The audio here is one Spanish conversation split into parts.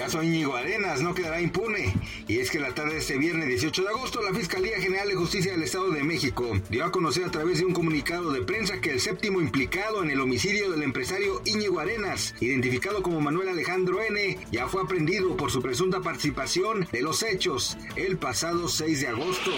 Caso Íñigo Arenas no quedará impune, y es que la tarde de este viernes 18 de agosto la Fiscalía General de Justicia del Estado de México dio a conocer a través de un comunicado de prensa que el séptimo implicado en el homicidio del empresario Íñigo Arenas, identificado como Manuel Alejandro N., ya fue aprendido por su presunta participación de los hechos el pasado 6 de agosto.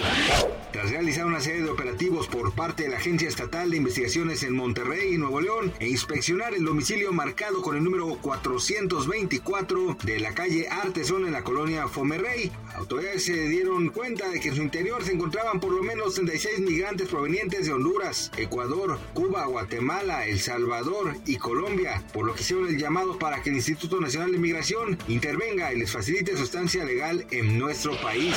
Tras realizar una serie de operativos por parte de la Agencia Estatal de Investigaciones en Monterrey, Nuevo León, e inspeccionar el domicilio marcado con el número 424 de la calle Artesón en la colonia Fomerrey. Autoridades se dieron cuenta de que en su interior se encontraban por lo menos 36 migrantes provenientes de Honduras, Ecuador, Cuba, Guatemala, El Salvador y Colombia, por lo que hicieron el llamado para que el Instituto Nacional de Migración intervenga y les facilite su estancia legal en nuestro país.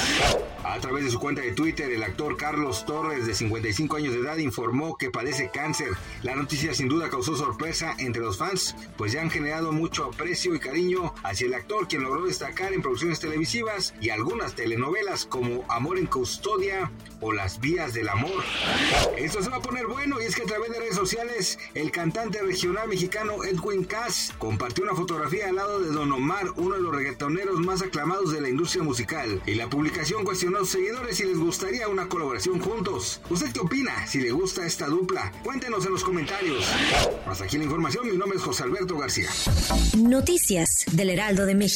A través de su cuenta de Twitter, el actor Carlos Torres, de 55 años de edad, informó que padece cáncer. La noticia sin duda causó sorpresa entre los fans, pues ya han generado mucho aprecio y cariño hacia el actor, quien logró destacar en producciones televisivas y algunas telenovelas como Amor en Custodia o Las Vías del Amor. Esto se va a poner bueno y es que a través de redes sociales el cantante regional mexicano Edwin Cass compartió una fotografía al lado de Don Omar, uno de los reggaetoneros más aclamados de la industria musical. Y la publicación cuestionó a sus seguidores si les gustaría una colaboración juntos. ¿Usted qué opina? Si le gusta esta dupla, cuéntenos en los comentarios. Hasta aquí la información, mi nombre es José Alberto García. Noticias del Heraldo de México.